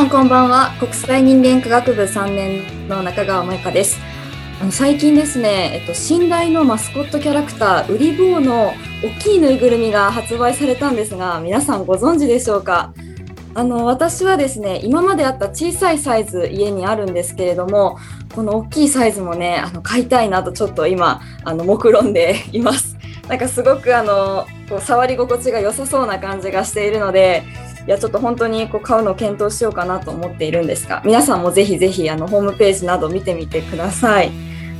さんこんばんは。国際人間科学部3年の中川萌香です。あの最近ですね、えっと、寝台のマスコットキャラクターウリボーの大きいぬいぐるみが発売されたんですが皆さんご存知でしょうか？あの私はですね今まであった小さいサイズ家にあるんですけれどもこの大きいサイズもねあの買いたいなとちょっと今あの目論んで います。なんかすごくあのこう触り心地が良さそうな感じがしているのでいやちょっと本当にこう買うのを検討しようかなと思っているんですが皆さんもぜひぜひあのホームページなど見てみてください。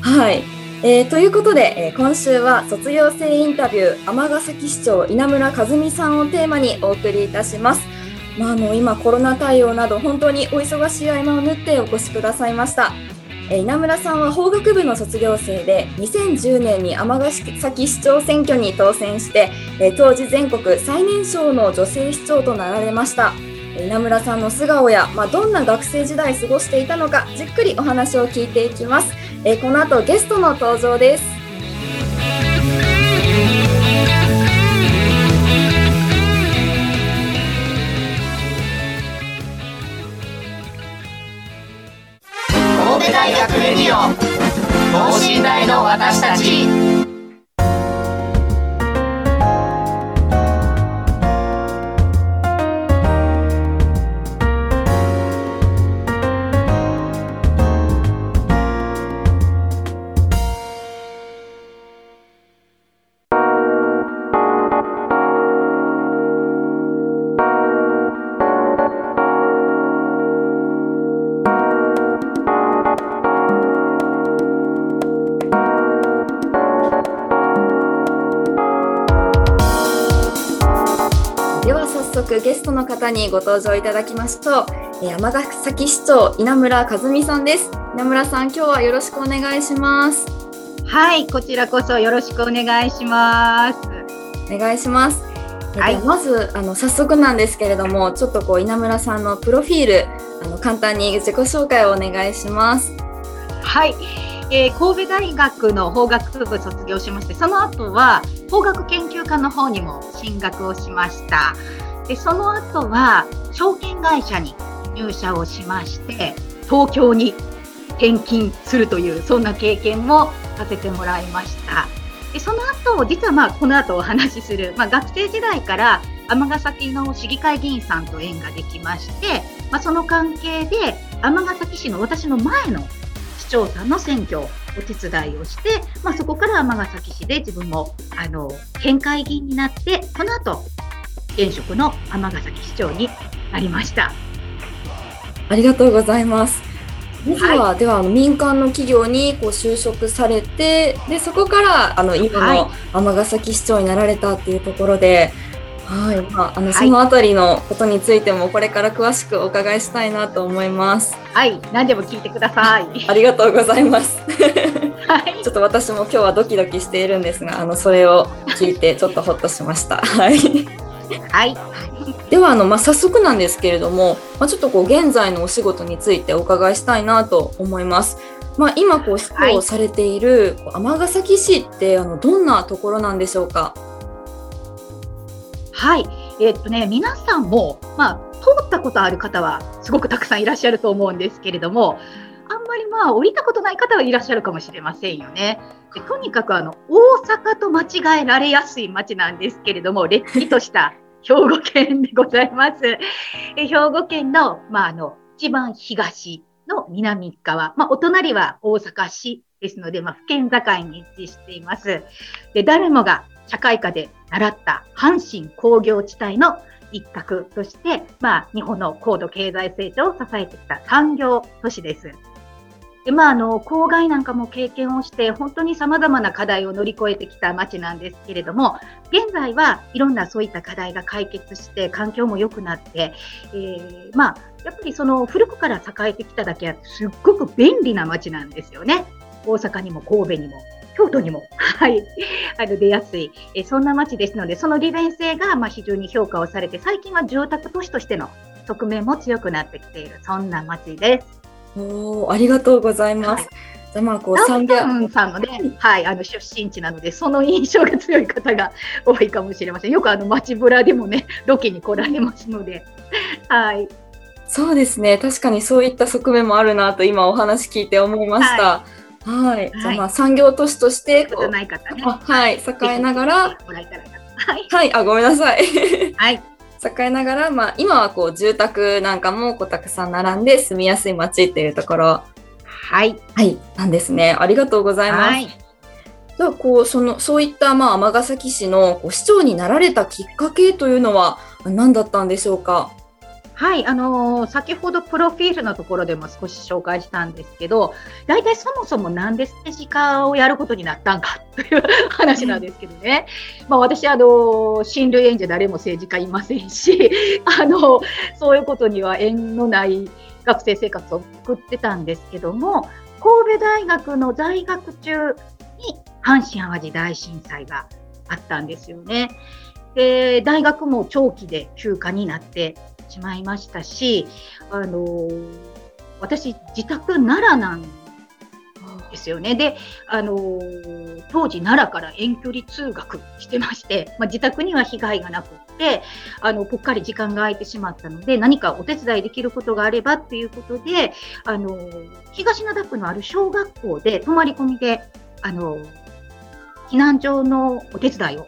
はいえー、ということで、えー、今週は卒業生インタビュー尼崎市長稲村和美さんをテーマにお送りいたします。まあ、あの今コロナ対応など本当にお忙しい合間を縫ってお越しくださいました。稲村さんは法学部の卒業生で2010年に尼崎市長選挙に当選して当時全国最年少の女性市長となられました。稲村さんの素顔や、まあ、どんな学生時代過ごしていたのかじっくりお話を聞いていきます。この後ゲストの登場です。レディオ等身大の私たち。ゲストの方にご登場いただきましょう。山崎市長稲村和美さんです。稲村さん、今日はよろしくお願いします。はい、こちらこそよろしくお願いします。お願いします。はい、まずあの早速なんですけれども、ちょっとこう稲村さんのプロフィールあの簡単に自己紹介をお願いします。はい。えー、神戸大学の法学部卒業しまして、その後は法学研究科の方にも進学をしました。でその後は証券会社に入社をしまして東京に転勤するというそんな経験もさせてもらいました。でその後実はまあこの後お話しする、まあ、学生時代から尼崎の市議会議員さんと縁ができまして、まあ、その関係で尼崎市の私の前の市長さんの選挙お手伝いをして、まあ、そこから尼崎市で自分もあの県会議員になってこの後現職の尼崎市長になりました。ありがとうございます。まずは、はい、ではあの民間の企業にこう就職されてでそこからあの今の尼崎市長になられたっていうところで、はい、まあ、あのそのあたりのことについてもこれから詳しくお伺いしたいなと思います。はい、何でも聞いてください。ありがとうございます。はい、ちょっと私も今日はドキドキしているんですが、あのそれを聞いてちょっとほっとしました。はい。はい。ではあの、まあ、早速なんですけれども、まあ、ちょっとこう現在のお仕事についてお伺いしたいなと思います。まあ、今こう市長をされている尼崎市ってあのどんなところなんでしょうか？はい、えー、っとね皆さんもまあ通ったことある方はすごくたくさんいらっしゃると思うんですけれども、あんまりまあ降りたことない方はいらっしゃるかもしれませんよね。でとにかくあの大阪と間違えられやすい街なんですけれども、れっきとした兵庫県でございます。え兵庫県の、まあ、あの、一番東の南側、まあ、お隣は大阪市ですので、まあ、府県境に位置しています。で、誰もが社会科で習った阪神工業地帯の一角として、まあ、日本の高度経済成長を支えてきた産業都市です。でまあ、あの公害なんかも経験をして本当にさまざまな課題を乗り越えてきた町なんですけれども現在はいろんなそういった課題が解決して環境も良くなって、えー、まあ、やっぱりその古くから栄えてきただけあってすっごく便利な町なんですよね大阪にも神戸にも京都にも、はい、あの出やすい、えそんな街ですので、その利便性がまあ非常に評価をされて、最近は住宅都市としての側面も強くなってきている、そんな街です。おありがとうございます。はいまあこう三百さんのね、はい、あの出身地なので、その印象が強い方が 多いかもしれません。よくあの街ぶらでもね、ロケに来られますので、はい。そうですね。確かにそういった側面もあるなと今お話聞いて思いました。はい、はい、じゃあまあ産業都市としてことない方ね、はい、栄えながら、はい、はい、あごめんなさい。はい。栄えながら、まあ、今はこう住宅なんかもこうたくさん並んで住みやすい街っていうところ、はい、はい、なんですね。ありがとうございます。はい、じゃあこうそのそういったまあ尼崎市のこう市長になられたきっかけというのは何だったんでしょうか？はい、あのー、先ほどプロフィールのところでも少し紹介したんですけど、大体そもそもなんで政治家をやることになったんかという話なんですけどね。まあ、私、あの、親類縁者誰も政治家いませんし、あの、そういうことには縁のない学生生活を送ってたんですけども、神戸大学の在学中に阪神・淡路大震災があったんですよね。で大学も長期で休暇になってしまいましたし、あの私、自宅奈良なんですよね。で、あの当時奈良から遠距離通学してまして、まあ、自宅には被害がなくって、あのぽっかり時間が空いてしまったので、何かお手伝いできることがあればっていうことで、あの東灘区のある小学校で泊まり込みで、あの避難所のお手伝いを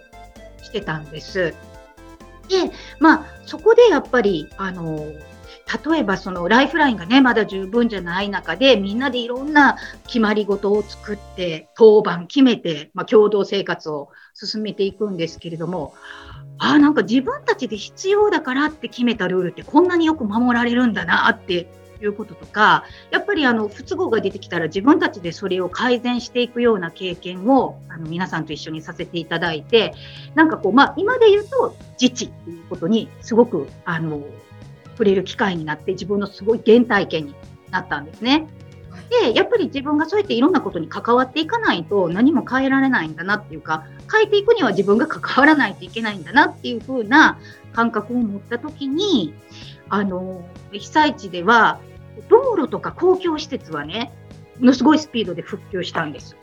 してたんです。で、まあ、そこでやっぱり、あの、例えばそのライフラインがね、まだ十分じゃない中で、みんなでいろんな決まり事を作って、当番決めて、まあ、共同生活を進めていくんですけれども、ああ、なんか自分たちで必要だからって決めたルールってこんなによく守られるんだなっていうこととか、やっぱりあの不都合が出てきたら自分たちでそれを改善していくような経験をあの皆さんと一緒にさせていただいて、なんかこう、まあ、今で言うと自治っていうことにすごくあの触れる機会になって自分のすごい原体験になったんですね。で、やっぱり自分がそうやっていろんなことに関わっていかないと何も変えられないんだなっていうか、変えていくには自分が関わらないといけないんだなっていう風な感覚を持った時に、あの、被災地では道路とか公共施設はね、ものすごいスピードで復旧したんです。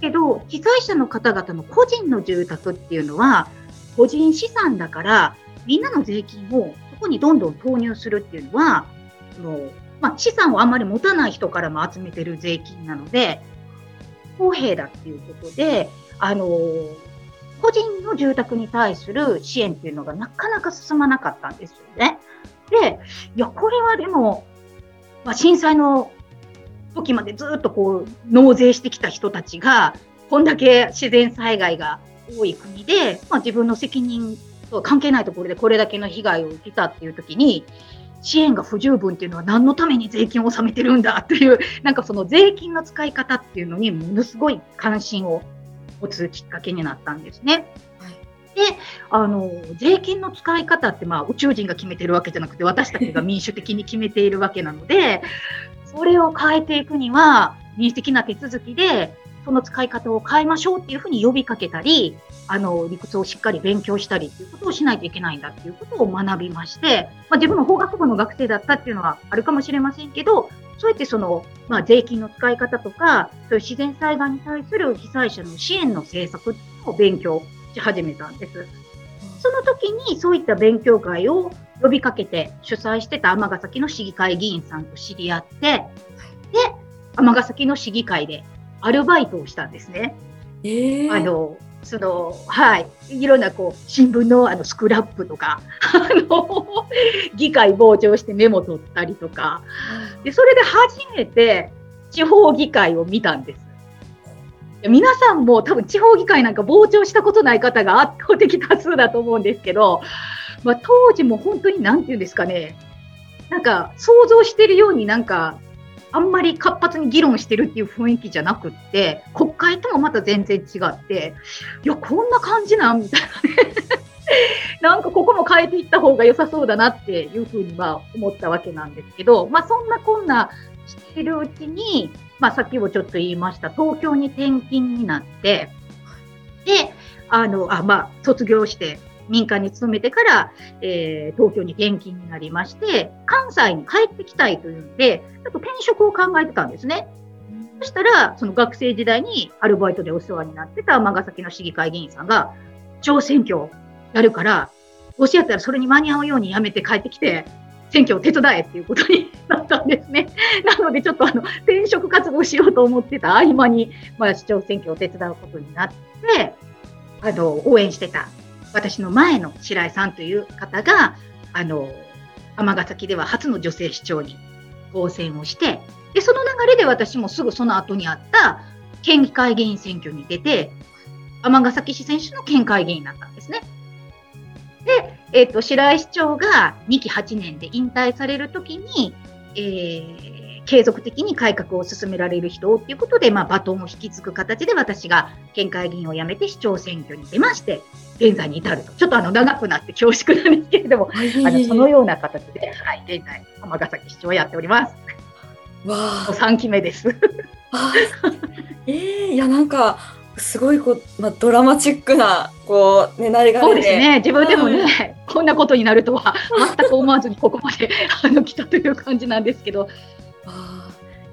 けど、被災者の方々の個人の住宅っていうのは、個人資産だから、みんなの税金をそこにどんどん投入するっていうのは、もうまあ、資産をあんまり持たない人からも集めてる税金なので、公平だっていうことで、あの個人の住宅に対する支援っていうのがなかなか進まなかったんですよね。で、いや、これはでも、まあ、震災の時までずっとこう納税してきた人たちが、こんだけ自然災害が多い国で、まあ、自分の責任とは関係ないところでこれだけの被害を受けたっていう時に、支援が不十分っていうのは何のために税金を納めてるんだっていう、なんかその税金の使い方っていうのにものすごい関心を持つきっかけになったんですね。で、あの、税金の使い方って、まあ、宇宙人が決めてるわけじゃなくて、私たちが民主的に決めているわけなので、それを変えていくには、民主的な手続きで、その使い方を変えましょうっていうふうに呼びかけたり、あの、理屈をしっかり勉強したりっていうことをしないといけないんだっていうことを学びまして、まあ、自分の法学部の学生だったっていうのはあるかもしれませんけど、そうやってその、まあ、税金の使い方とか、そういう自然災害に対する被災者の支援の政策を勉強し始めたんです。その時にそういった勉強会を呼びかけて主催してた尼崎の市議会議員さんと知り合って、で、尼崎の市議会でアルバイトをしたんですね。えー、あのそのはい、いろんなこう新聞のあのスクラップとか あの議会傍聴してメモ取ったりとかでそれで初めて地方議会を見たんです。皆さんも多分地方議会なんか傍聴したことない方が圧倒的多数だと思うんですけど、まあ、当時も本当に何て言うんですかね、なんか想像してるようになんか、あんまり活発に議論してるっていう雰囲気じゃなくって、国会ともまた全然違って、いや、こんな感じなんみたいなね。なんかここも変えていった方が良さそうだなっていうふうには思ったわけなんですけど、まあそんなこんなしてるうちに、まあさっきもちょっと言いました、東京に転勤になって、で、あの、あ、まあ卒業して民間に勤めてから、えー、東京に転勤になりまして、関西に帰ってきたいというんで、ちょっと転職を考えてたんですね。そしたら、その学生時代にアルバイトでお世話になってた尼崎の市議会議員さんが、超選挙やるから、もしやったらそれに間に合うように辞めて帰ってきて、選挙を手伝えっていうことになったんですね。なので、ちょっとあの転職活動しようと思ってた合間に、まあ、市長選挙を手伝うことになって、あの応援してた私の前の白井さんという方が、あの尼崎では初の女性市長に当選をして、でその流れで私もすぐその後にあった県議会議員選挙に出て、尼崎市選手の県会議員になったんですね。で、えっ、ー、と、白井市長が2期8年で引退されるときに、えー、継続的に改革を進められる人っていうことで、まあ、バトンを引き継ぐ形で私が県会議員を辞めて市長選挙に出まして、現在に至ると。ちょっとあの長くなって恐縮なんですけれども、あのそのような形で、はい、現在、尼崎市長をやっております。わあ。3期目です。えー、いや、なんか、すごいこう、まあ、ドラマチックなこうねなりがそうですね。自分でもね、こんなことになるとは全く思わずにここまで あの来たという感じなんですけど。あ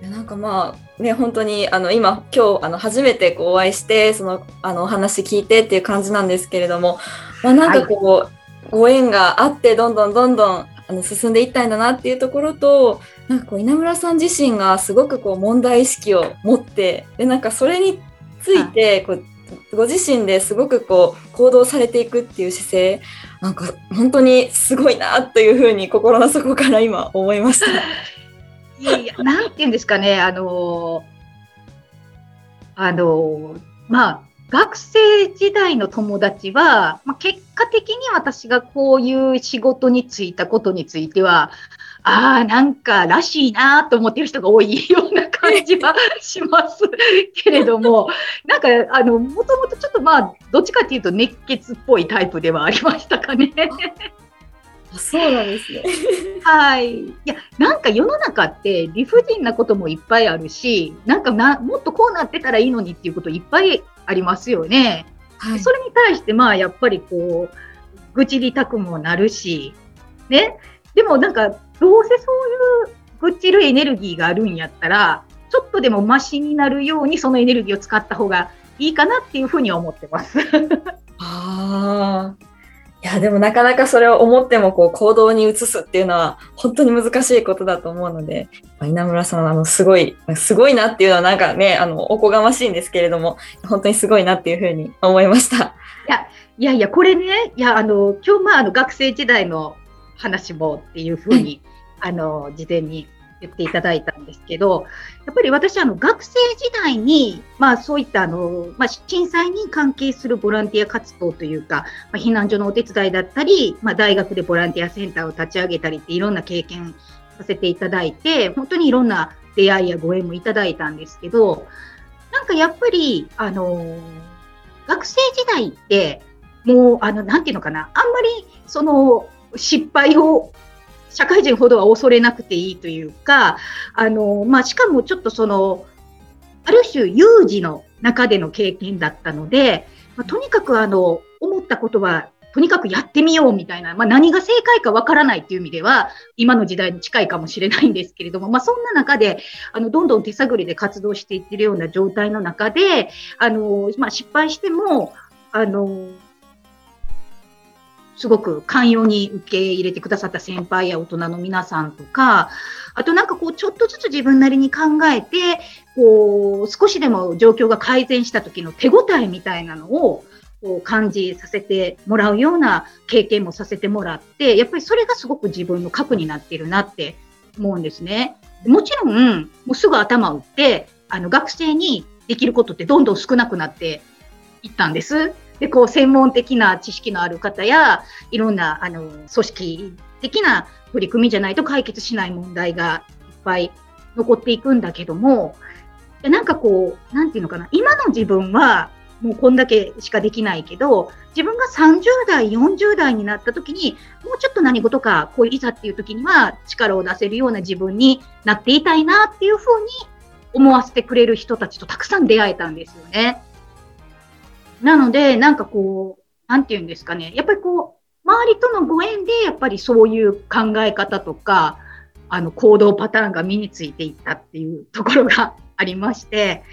なんかまあね本当にあの今今日あの初めてこうお会いしてそのあのお話聞いてっていう感じなんですけれども、まあ、なんかこう、はい、ご縁があってどんどんどんどんあの進んでいったんだなっていうところとなんかこう稲村さん自身がすごくこう問題意識を持ってでなんかそれについてこうご自身ですごくこう行動されていくっていう姿勢なんか本当にすごいなというふうに心の底から今思いました。いやいや、なんて言うんですかね、あのあのまあ、学生時代の友達は、まあ、結果的に私がこういう仕事に就いたことについては、ああ、なんからしいなと思ってる人が多いような感じはしますけれども、なんか、あの、もともとちょっとまあ、どっちかっていうと熱血っぽいタイプではありましたかね。あそうなんですね。はい。いや、なんか世の中って理不尽なこともいっぱいあるし、なんかな、もっとこうなってたらいいのにっていうこといっぱいありますよね。はい、それに対して、まあ、やっぱりこう、愚痴りたくもなるし、ね。でもなんか、どうせそういう愚痴るエネルギーがあるんやったら、ちょっとでもマシになるようにそのエネルギーを使った方がいいかなっていうふうに思ってます。ああ。いや、でもなかなかそれを思ってもこう行動に移すっていうのは本当に難しいことだと思うので、稲村さん、あの、すごい、すごいなっていうのはなんかね、あの、おこがましいんですけれども、本当にすごいなっていうふうに思いました。いや、いやいや、これね、いや、あの、今日まあ、あの、学生時代の話もっていうふうに、あの、事前に言っていただいたんですけど、やっぱり私、あの、学生時代に、まあ、そういったあの、まあ、震災に関係するボランティア活動というか、まあ、避難所のお手伝いだったり、まあ、大学でボランティアセンターを立ち上げたりっていろんな経験させていただいて、本当にいろんな出会いやご縁もいただいたんですけど、なんかやっぱり、あの、学生時代って、もう、あの、なんていうのかな、あんまり、その、失敗を社会人ほどは恐れなくていいというか、あの、まあ、しかもちょっとその、ある種有事の中での経験だったので、まあ、とにかくあの、思ったことは、とにかくやってみようみたいな、まあ、何が正解かわからないっていう意味では、今の時代に近いかもしれないんですけれども、まあ、そんな中で、あの、どんどん手探りで活動していってるような状態の中で、あの、まあ、失敗しても、あの、すごく寛容に受け入れてくださった先輩や大人の皆さんとか、あとなんかこう、ちょっとずつ自分なりに考えて、こう、少しでも状況が改善した時の手応えみたいなのを、こう感じさせてもらうような経験もさせてもらって、やっぱりそれがすごく自分の核になっているなって思うんですね。もちろん、もうすぐ頭を打って、あの学生にできることってどんどん少なくなっていったんです。で、こう、専門的な知識のある方や、いろんな、あの、組織的な取り組みじゃないと解決しない問題がいっぱい残っていくんだけども、なんかこう、なんていうのかな、今の自分は、もうこんだけしかできないけど、自分が30代、40代になった時に、もうちょっと何事か、こういざっていう時には力を出せるような自分になっていたいなっていうふうに思わせてくれる人たちとたくさん出会えたんですよね。なので、なんかこう、なんて言うんですかね。やっぱりこう、周りとのご縁で、やっぱりそういう考え方とか、あの、行動パターンが身についていったっていうところがありまして、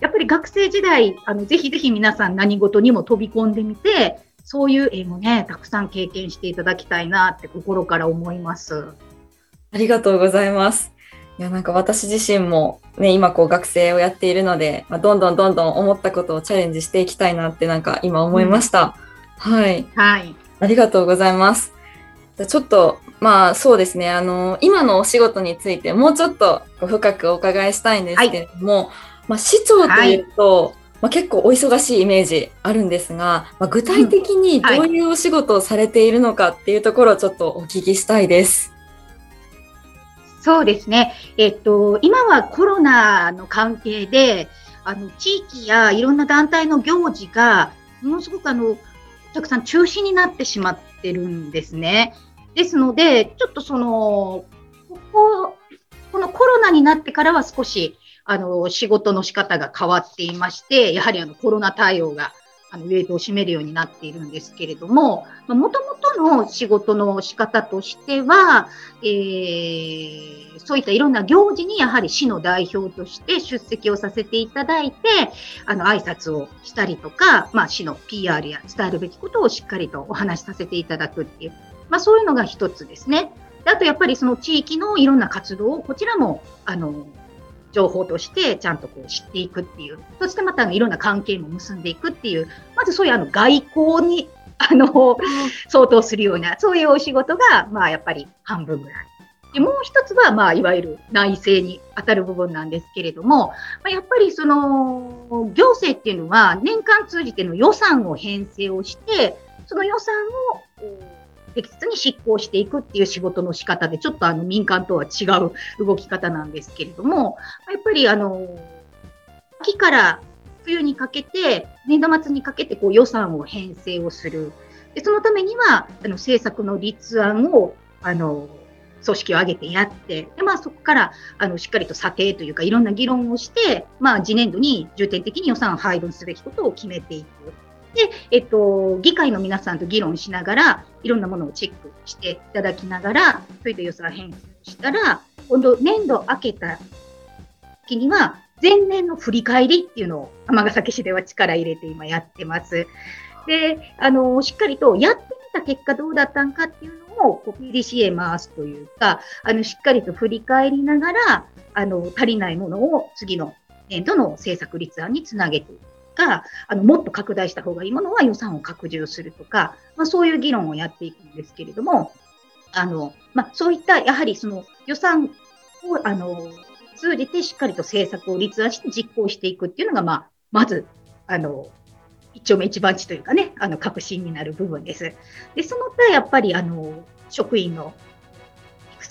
やっぱり学生時代、あの、ぜひぜひ皆さん何事にも飛び込んでみて、そういう絵もね、たくさん経験していただきたいなって心から思います。ありがとうございます。いや、なんか私自身もね、今こう学生をやっているので、まあ、どんどんどんどん思ったことをチャレンジしていきたいなってなんか今思いました。うん、はい。はい。ありがとうございます。じゃちょっと、まあそうですね、あの、今のお仕事についてもうちょっと深くお伺いしたいんですけれども、はい、まあ市長というと、はい、まあ、結構お忙しいイメージあるんですが、まあ、具体的にどういうお仕事をされているのかっていうところをちょっとお聞きしたいです。そうですね。えっと、今はコロナの関係で、あの、地域やいろんな団体の行事が、ものすごくあの、たくさん中止になってしまってるんですね。ですので、ちょっとその、ここ、このコロナになってからは少し、あの、仕事の仕方が変わっていまして、やはりあの、コロナ対応があのウェイトを占めるようになっているんですけれども、もともとの仕事の仕方としては、えー、そういったいろんな行事にやはり市の代表として出席をさせていただいて、あの挨拶をしたりとか、まあ、市の PR や伝えるべきことをしっかりとお話しさせていただくっていう、まあ、そういうのが一つですね。あとやっぱりその地域のいろんな活動をこちらもあの情報としてちゃんとこう知っていくっていう、そしてまたいろんな関係も結んでいくっていう、まずそういうあの外交に あの、相当するような、そういうお仕事が、まあやっぱり半分ぐらい。でもう一つは、まあ、いわゆる内政に当たる部分なんですけれども、まあ、やっぱりその行政っていうのは年間通じての予算を編成をして、その予算を適切に執行していくっていう仕事の仕方で、ちょっとあの民間とは違う動き方なんですけれども、やっぱりあの、秋から冬にかけて、年度末にかけてこう予算を編成をする。でそのためには、あの政策の立案を、あの、組織を挙げてやって、でまあ、そこからあのしっかりと査定というか、いろんな議論をして、まあ、次年度に重点的に予算を配分すべきことを決めていく。で、えっと、議会の皆さんと議論しながら、いろんなものをチェックしていただきながら、それで予算編成したら、今度、年度明けた時には、前年の振り返りっていうのを尼崎市では力入れて今やってます。で、あの、しっかりとやってみた結果どうだったんかっていうのを、PDC へ回すというか、あの、しっかりと振り返りながら、あの、足りないものを次の年度の政策立案につなげていく。か、あの、もっと拡大した方がいいものは予算を拡充するとか、まあ、そういう議論をやっていくんですけれども、あの、まあ、そういった、やはりその予算を、あの、通じてしっかりと政策を立案して実行していくっていうのが、まあ、まず、あの、一丁目一番地というかね、あの、革新になる部分です。で、その他、やっぱり、あの、職員の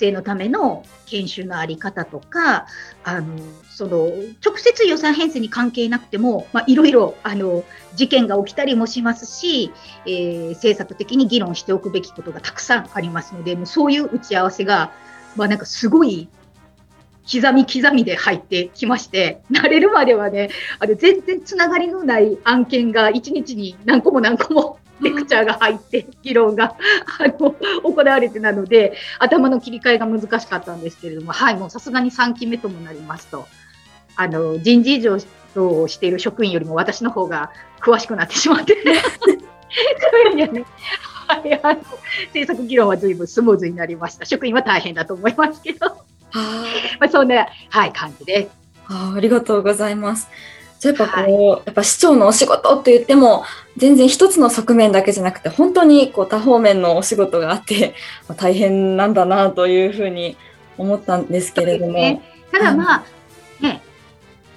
生のための研修のあり方とか、あの、その、直接予算編成に関係なくても、まあ、いろいろ、あの、事件が起きたりもしますし、えー、政策的に議論しておくべきことがたくさんありますので、もうそういう打ち合わせが、まあ、なんかすごい刻み刻みで入ってきまして、慣れるまではね、あの全然つながりのない案件が1日に何個も何個もレクチャーが入って、議論が あの行われてなので、頭の切り替えが難しかったんですけれども、はい、もうさすがに3期目ともなりますと、あの人事異常をしている職員よりも私の方が詳しくなってしまって、ね、はい、あの政策議論はずいぶんスムーズになりました。職員は大変だと思いますけど、まあ、そんな、はい、感じです。あありがとうございます。じゃやっぱこう、はい、やっぱ市長のお仕事って言っても全然一つの側面だけじゃなくて本当にこう多方面のお仕事があって 大変なんだなというふうに思ったんですけれども。ね、ただまあ、ね、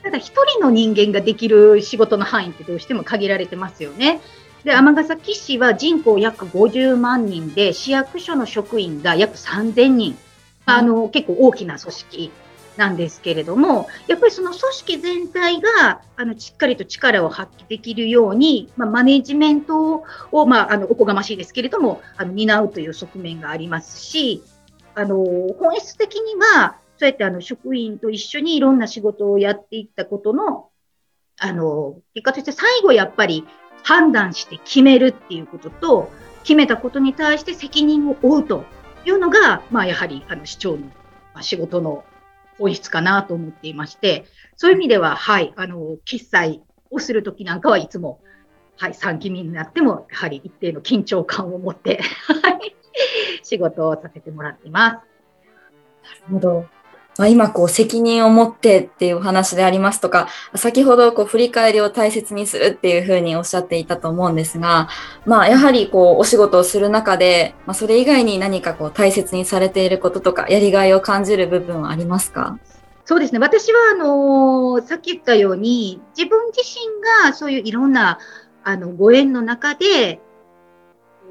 ただ一人の人間ができる仕事の範囲ってどうしても限られてますよね。で、尼崎市は人口約50万人で、市役所の職員が約3000人。あの、結構大きな組織なんですけれども、やっぱりその組織全体が、あの、しっかりと力を発揮できるように、まあ、マネジメントを、まあ、あの、おこがましいですけれども、あの、担うという側面がありますし、あの、本質的には、そうやってあの、職員と一緒にいろんな仕事をやっていったことの、あの、結果として最後やっぱり判断して決めるっていうことと、決めたことに対して責任を負うというのが、まあ、やはり、あの、市長の仕事の本質かなと思っていまして、そういう意味では、はい、あの、決済をするときなんかはいつも、はい、3期目になっても、やはり一定の緊張感を持って、はい、仕事をさせてもらっています。なるほど。まあ、今こう責任を持ってっていうお話でありますとか、先ほどこう振り返りを大切にするっていうふうにおっしゃっていたと思うんですが、まあやはりこうお仕事をする中で、まあそれ以外に何かこう大切にされていることとか、やりがいを感じる部分はありますか？そうですね。私は、あのー、さっき言ったように、自分自身がそういういろんな、あの、ご縁の中で、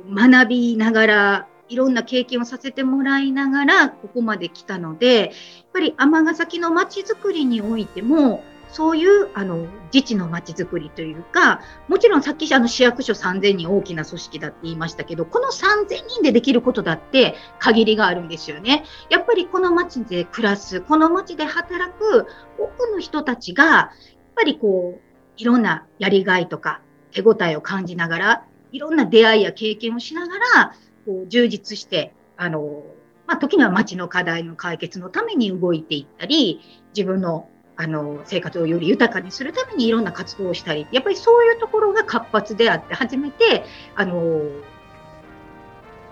学びながら、いろんな経験をさせてもらいながら、ここまで来たので、ぱり尼崎の街づくりにおいても、そういうあの自治のまちづくりというか、もちろんさっきあの市役所3000人大きな組織だって言いましたけど、この3000人でできることだって限りがあるんですよね。やっぱりこの街で暮らす、この街で働く多くの人たちが、やっぱりこう、いろんなやりがいとか手応えを感じながら、いろんな出会いや経験をしながら、こう充実して、あの、まあ、時には街の課題の解決のために動いていったり、自分のあの生活をより豊かにするためにいろんな活動をしたり、やっぱりそういうところが活発であって、初めて、あの、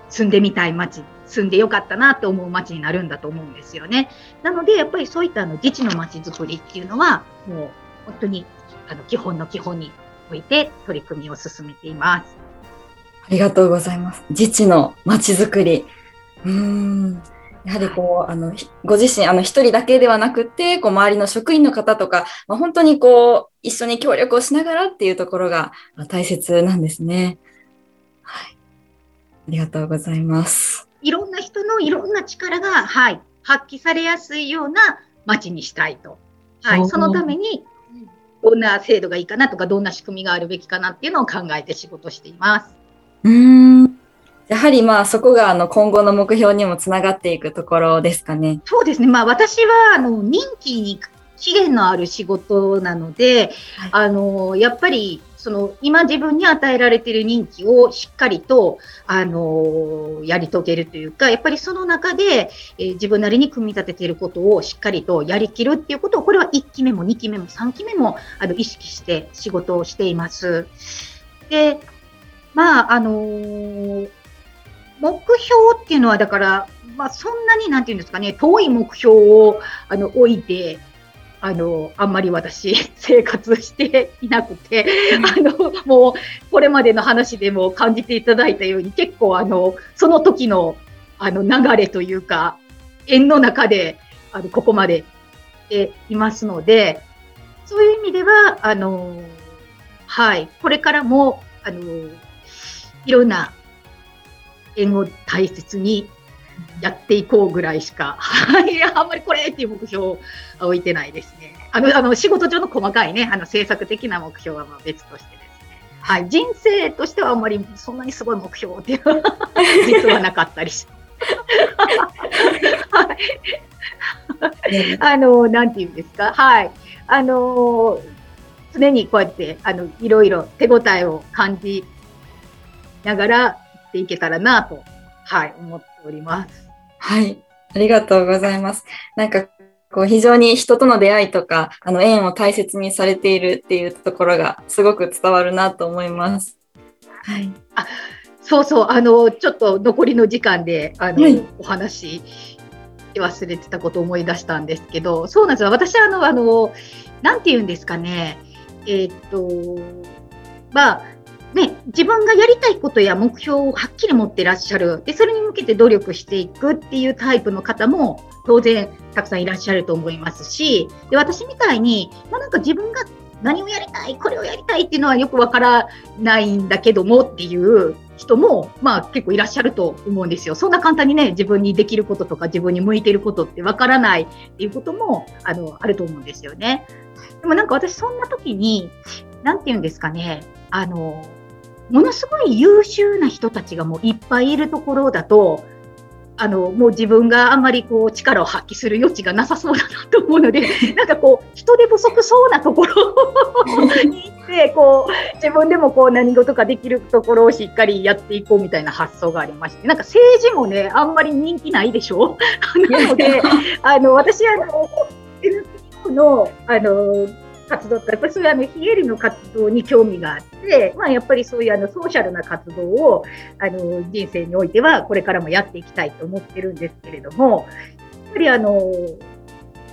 住んでみたい街、住んでよかったなと思う街になるんだと思うんですよね。なので、やっぱりそういったあの自治の街づくりっていうのは、もう本当にあの基本の基本において取り組みを進めています。ありがとうございます。自治の街づくり。うん。やはりこう、あの、ご自身、あの、一人だけではなくて、こう、周りの職員の方とか、まあ、本当にこう、一緒に協力をしながらっていうところが大切なんですね。はい。ありがとうございます。いろんな人のいろんな力が、はい、発揮されやすいような街にしたいと。はい、そのために、どんな制度がいいかなとか、どんな仕組みがあるべきかなっていうのを考えて仕事しています。うんやはりまあそこがあの今後の目標にもつながっていくところですかね。そうですね。まあ私はあの任期に期限のある仕事なので、はい、あのやっぱりその今自分に与えられている任期をしっかりとあのやり遂げるというか、やっぱりその中で、えー、自分なりに組み立てていることをしっかりとやりきるっていうことを、これは1期目も2期目も3期目もあの意識して仕事をしています。で、まああのー目標っていうのは、だから、まあ、そんなに、なんていうんですかね、遠い目標をあの置いて、あの、あんまり私、生活していなくて、あの、もう、これまでの話でも感じていただいたように、結構、あの、その時の、あの、流れというか、縁の中で、あの、ここまでていますので、そういう意味では、あの、はい、これからも、あの、いろんな縁を大切にやっていこうぐらいしか、いや、あんまりこれっていう目標を置いてないですね。あの、あの仕事上の細かいね、あの政策的な目標はまあ別としてですね。はい、人生としてはあんまりそんなにすごい目標っていうのは実はなかったりし はい。あの、なんていうんですか、はい。あの、常にこうやって、あの、いろいろ手応えを感じながら、っていけたらなと、はい、思っております。はい。ありがとうございます。なんか、こう、非常に人との出会いとか、あの、縁を大切にされているっていうところが、すごく伝わるなと思います。はい。あ、そうそう、あの、ちょっと残りの時間で、あの、はい、お話、忘れてたことを思い出したんですけど、そうなんですよ。私、あの、あの、なんて言うんですかね。えー、っと、まあ、ね、自分がやりたいことや目標をはっきり持ってらっしゃる。で、それに向けて努力していくっていうタイプの方も当然たくさんいらっしゃると思いますし、で、私みたいに、まあ、なんか自分が何をやりたい、これをやりたいっていうのはよくわからないんだけどもっていう人も、まあ結構いらっしゃると思うんですよ。そんな簡単にね、自分にできることとか自分に向いてることってわからないっていうことも、あの、あると思うんですよね。でもなんか私そんな時に、なんて言うんですかね、あの、ものすごい優秀な人たちがもういっぱいいるところだと、あのもう自分があんまりこう力を発揮する余地がなさそうだなと思うので、なんかこう、人手不足そうなところ に行って、こう、自分でもこう何事かできるところをしっかりやっていこうみたいな発想がありまして、なんか政治もね、あんまり人気ないでしょ？なので、あの、私、あの、NPO の、あの、活動ってやっぱりそういうあの非営利の活動に興味があって、まあ、やっぱりそういうあのソーシャルな活動をあの人生においてはこれからもやっていきたいと思ってるんですけれどもやっぱりあの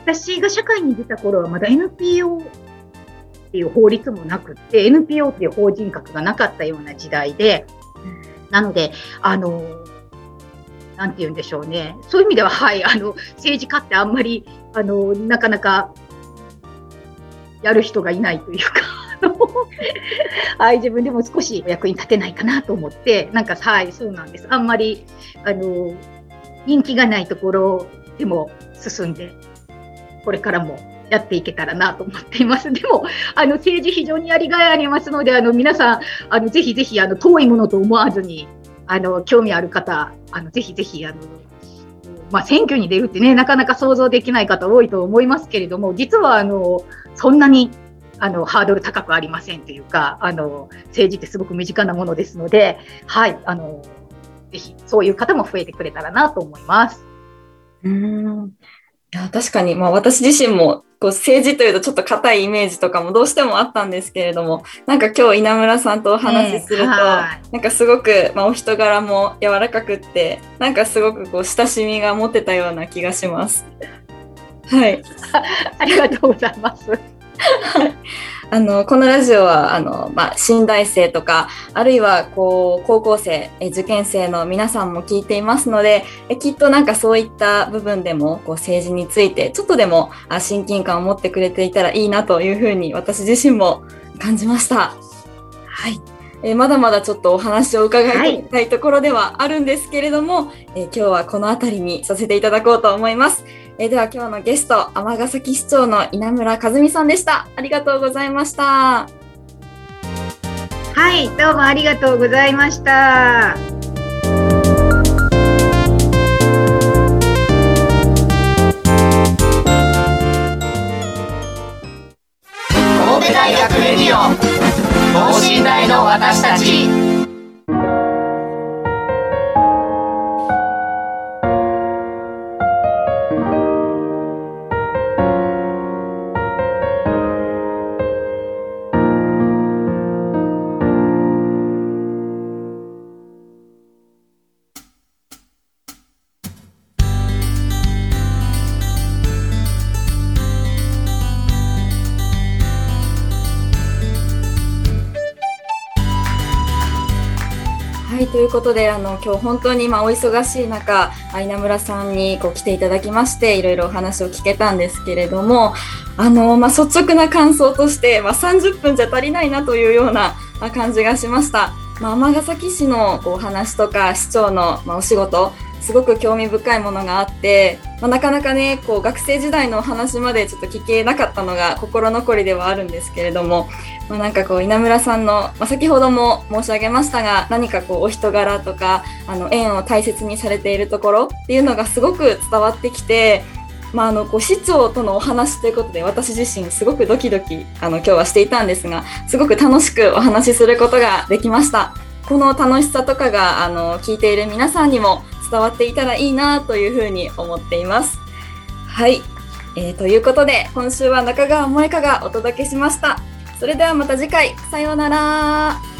私が社会に出た頃はまだ NPO っていう法律もなくって NPO っていう法人格がなかったような時代でなのであのなんて言うんでしょうね。そういう意味では、はい、あの、政治家ってあんまり、あの、なかなかやる人がいないというか はい、自分でも少し役に立てないかなと思って、なんか、はい、そうなんです。あんまり、あの、人気がないところでも進んで、これからもやっていけたらなと思っています。でも、あの、政治非常にやりがいありますので、あの、皆さん、あの、ぜひぜひ、あの、遠いものと思わずに、あの、興味ある方、あの、ぜひぜひ、あの、まあ、選挙に出るってね、なかなか想像できない方多いと思いますけれども、実は、あの、そんなにあのハードル高くありませんというかあの政治ってすごく身近なものですので、はい、あのぜひそういう方も増えてくれたらなと思います。うんいや確かに、まあ、私自身もこう政治というとちょっと硬いイメージとかもどうしてもあったんですけれどもなんか今日稲村さんとお話しすると、なんかすごく、まあ、お人柄も柔らかくってなんかすごくこう親しみが持てたような気がします。はい。ありがとうございます。あのこのラジオはあの、まあ、新大生とかあるいはこう高校生受験生の皆さんも聞いていますのできっとなんかそういった部分でもこう政治についてちょっとでも親近感を持ってくれていたらいいなというふうに私自身も感じました。はいえ、まだまだちょっとお話を伺いたいところではあるんですけれども、はい、え、今日はこの辺りにさせていただこうと思います。えー、では今日のゲスト、尼崎市長の稲村和美さんでした。ありがとうございました。はい、どうもありがとうございました。神戸大学レディオ等身大の私たちいうことであの今日本当に今お忙しい中稲村さんにこう来ていただきましていろいろお話を聞けたんですけれどもあの、まあ、率直な感想として、まあ、30分じゃ足りないなというような感じがしました。まあ、尼崎市のこうお話とか市長の、ま、お仕事すごく興味深いものがあって、まあ、なかなかねこう学生時代のお話までちょっと聞けなかったのが心残りではあるんですけれども、まあ、なんかこう稲村さんの、まあ、先ほども申し上げましたが何かこうお人柄とかあの縁を大切にされているところっていうのがすごく伝わってきて。まあ、あのこう市長とのお話ということで私自身すごくドキドキあの今日はしていたんですがすごく楽しくお話しすることができましたこの楽しさとかがあの聞いている皆さんにも伝わっていたらいいなというふうに思っています。はい、えー、ということで今週は中川萌香がお届けしました。それではまた次回。さようなら。